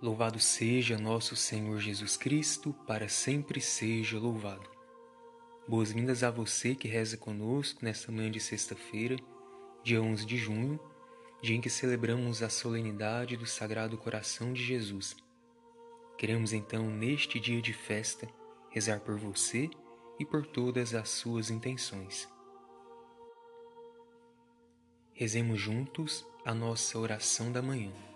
Louvado seja nosso Senhor Jesus Cristo, para sempre seja louvado. Boas-vindas a você que reza conosco nesta manhã de sexta-feira, dia 11 de junho, dia em que celebramos a solenidade do Sagrado Coração de Jesus. Queremos então, neste dia de festa, rezar por você e por todas as suas intenções. Rezemos juntos a nossa oração da manhã.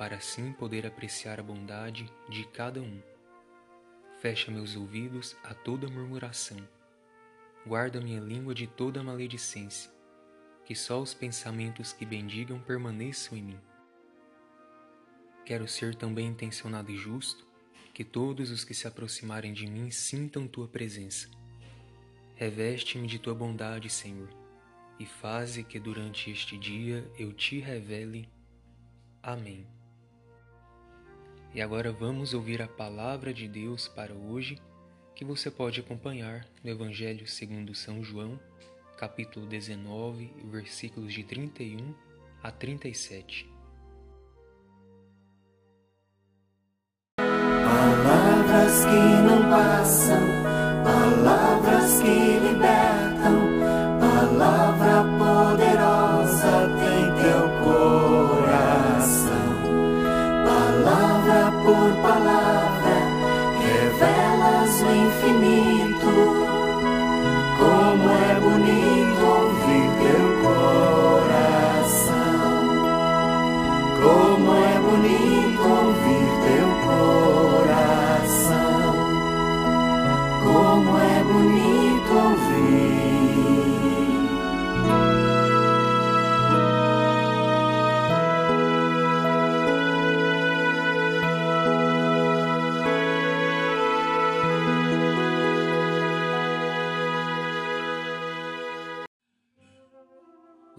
para assim poder apreciar a bondade de cada um. Fecha meus ouvidos a toda murmuração. Guarda minha língua de toda maledicência, que só os pensamentos que bendigam permaneçam em mim. Quero ser também intencionado e justo, que todos os que se aproximarem de mim sintam tua presença. Reveste-me de tua bondade, Senhor, e faze que durante este dia eu te revele. Amém. E agora vamos ouvir a palavra de Deus para hoje, que você pode acompanhar no Evangelho segundo São João, capítulo 19, versículos de 31 a 37. Palavras que não passam,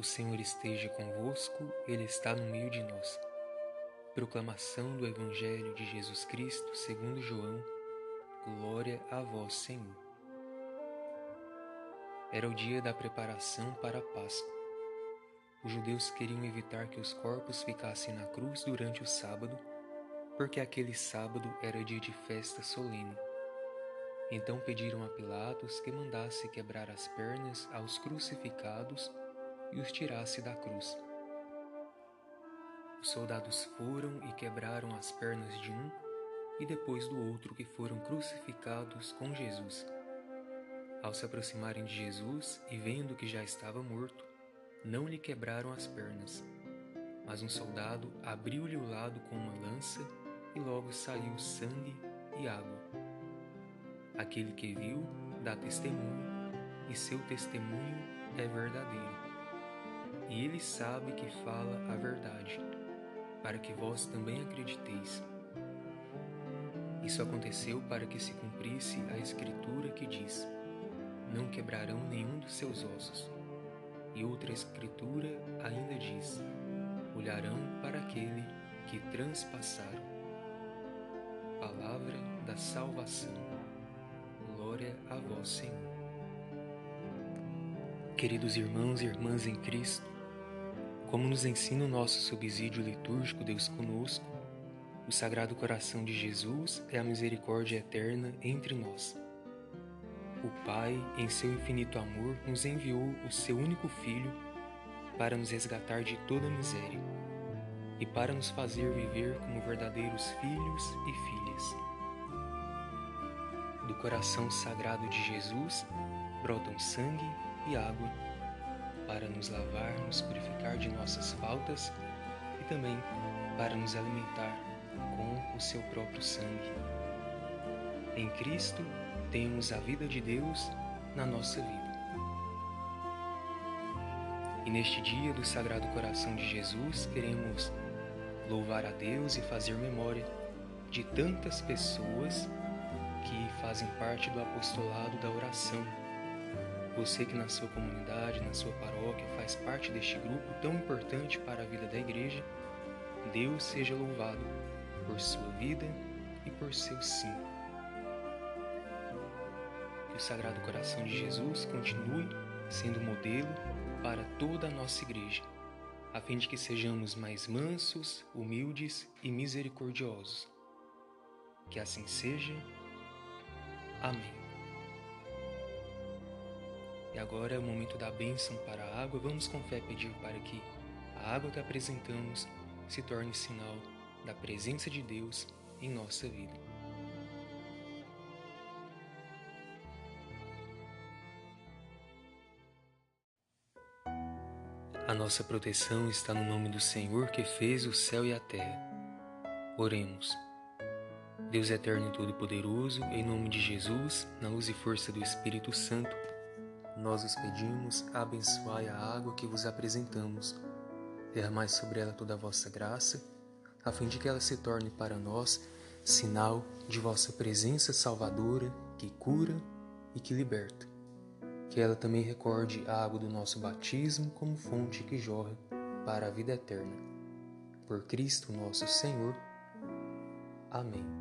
O Senhor esteja convosco, Ele está no meio de nós. Proclamação do Evangelho de Jesus Cristo segundo João. Glória a vós, Senhor. Era o dia da preparação para a Páscoa. Os judeus queriam evitar que os corpos ficassem na cruz durante o sábado, porque aquele sábado era dia de festa solene. Então pediram a Pilatos que mandasse quebrar as pernas aos crucificados e os tirasse da cruz. Os soldados foram e quebraram as pernas de um e depois do outro que foram crucificados com Jesus. Ao se aproximarem de Jesus e vendo que já estava morto, não lhe quebraram as pernas. Mas um soldado abriu-lhe o lado com uma lança e logo saiu sangue e água. Aquele que viu dá testemunho e seu testemunho é verdadeiro e ele sabe que fala a verdade, para que vós também acrediteis. Isso aconteceu para que se cumprisse a escritura que diz: Não quebrarão nenhum dos seus ossos. E outra escritura ainda diz: Olharão para aquele que transpassaram. Palavra da salvação. Glória a vós, Senhor. Queridos irmãos e irmãs em Cristo, como nos ensina o nosso subsídio litúrgico Deus conosco, o Sagrado Coração de Jesus é a misericórdia eterna entre nós. O Pai, em seu infinito amor, nos enviou o seu único Filho para nos resgatar de toda miséria e para nos fazer viver como verdadeiros filhos e filhas. Do coração sagrado de Jesus brotam sangue e água para nos lavar, nos purificar de nossas faltas e também para nos alimentar com o seu próprio sangue. Em Cristo temos a vida de Deus na nossa vida. E neste dia do Sagrado Coração de Jesus, queremos louvar a Deus e fazer memória de tantas pessoas que fazem parte do apostolado da oração. Você que na sua comunidade, na sua paróquia, faz parte deste grupo tão importante para a vida da igreja, Deus seja louvado por sua vida e por seu sim. Que o Sagrado Coração de Jesus continue sendo modelo para toda a nossa igreja, a fim de que sejamos mais mansos, humildes e misericordiosos. Que assim seja. Amém. E agora é o momento da bênção para a água. Vamos com fé pedir para que a água que apresentamos se torne sinal da presença de Deus em nossa vida. A nossa proteção está no nome do Senhor que fez o céu e a terra. Oremos. Deus eterno e todo-poderoso, em nome de Jesus, na luz e força do Espírito Santo, nós os pedimos, abençoai a água que vos apresentamos. Derramai sobre ela toda a vossa graça, a fim de que ela se torne para nós sinal de vossa presença salvadora, que cura e que liberta. Que ela também recorde a água do nosso batismo como fonte que jorra para a vida eterna. Por Cristo nosso Senhor. Amém.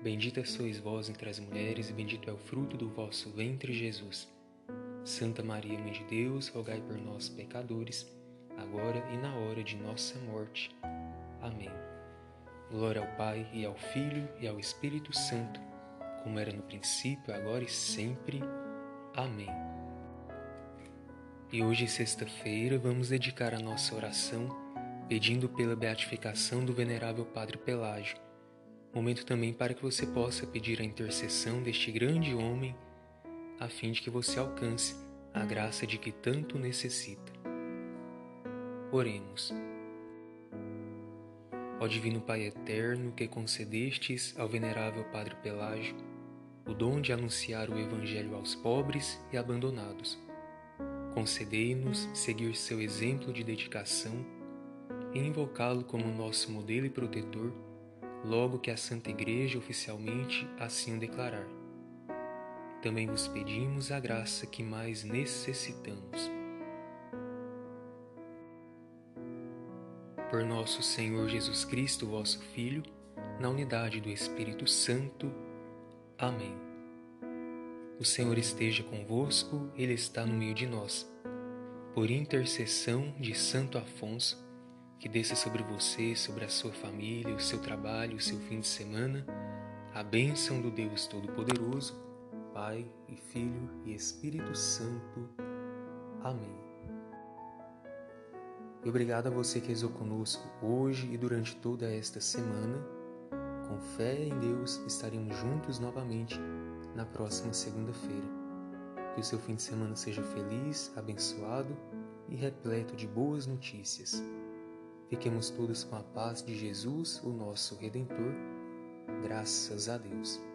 Bendita sois vós entre as mulheres, e bendito é o fruto do vosso ventre, Jesus. Santa Maria, Mãe de Deus, rogai por nós, pecadores, agora e na hora de nossa morte. Amém. Glória ao Pai, e ao Filho, e ao Espírito Santo, como era no princípio, agora e sempre. Amém. E hoje, sexta-feira, vamos dedicar a nossa oração pedindo pela beatificação do Venerável Padre Pelágio Momento também para que você possa pedir a intercessão deste grande homem, a fim de que você alcance a graça de que tanto necessita. Oremos. Ó Divino Pai Eterno, que concedestes ao Venerável Padre Pelágio o dom de anunciar o Evangelho aos pobres e abandonados, concedei-nos seguir seu exemplo de dedicação e invocá-lo como nosso modelo e protetor logo que a Santa Igreja oficialmente assim o declarar. Também vos pedimos a graça que mais necessitamos. Por nosso Senhor Jesus Cristo, vosso Filho, na unidade do Espírito Santo. Amém. O Senhor esteja convosco, Ele está no meio de nós. Por intercessão de Santo Afonso, que desça sobre você, sobre a sua família, o seu trabalho, o seu fim de semana, a bênção do Deus Todo-Poderoso, Pai e Filho e Espírito Santo. Amém. E obrigado a você que rezou conosco hoje e durante toda esta semana. Com fé em Deus, estaremos juntos novamente na próxima segunda-feira. Que o seu fim de semana seja feliz, abençoado e repleto de boas notícias. Fiquemos todos com a paz de Jesus, o nosso Redentor. Graças a Deus.